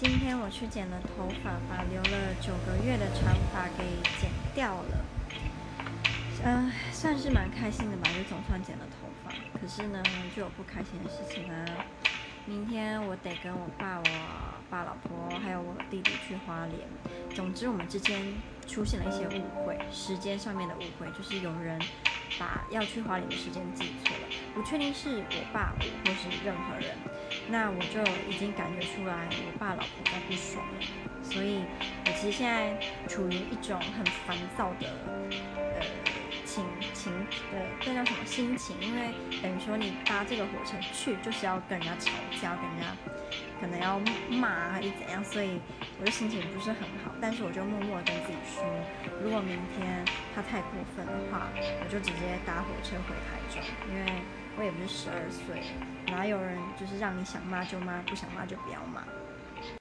今天我去剪了头发，把留了九个月的长发给剪掉了。嗯、算是蛮开心的吧，就总算剪了头发。可是呢，就有不开心的事情啊。明天我得跟我爸、我爸老婆还有我弟弟去花莲。总之，我们之间出现了一些误会，时间上面的误会，就是有人把要去花莲的时间记错了。不确定是我爸我或是任何人。那我就已经感觉出来，我爸老婆在不爽了，所以我其实现在处于一种很烦躁的呃情情呃这叫什么心情？因为等于说你搭这个火车去就是要跟人家吵架，跟人家可能要骂还是怎样，所以我的心情不是很好。但是我就默默跟自己说，如果明天他太过分的话，我就直接搭火车回台中，因为我也不是十二岁。哪有人就是让你想骂就骂，不想骂就不要骂。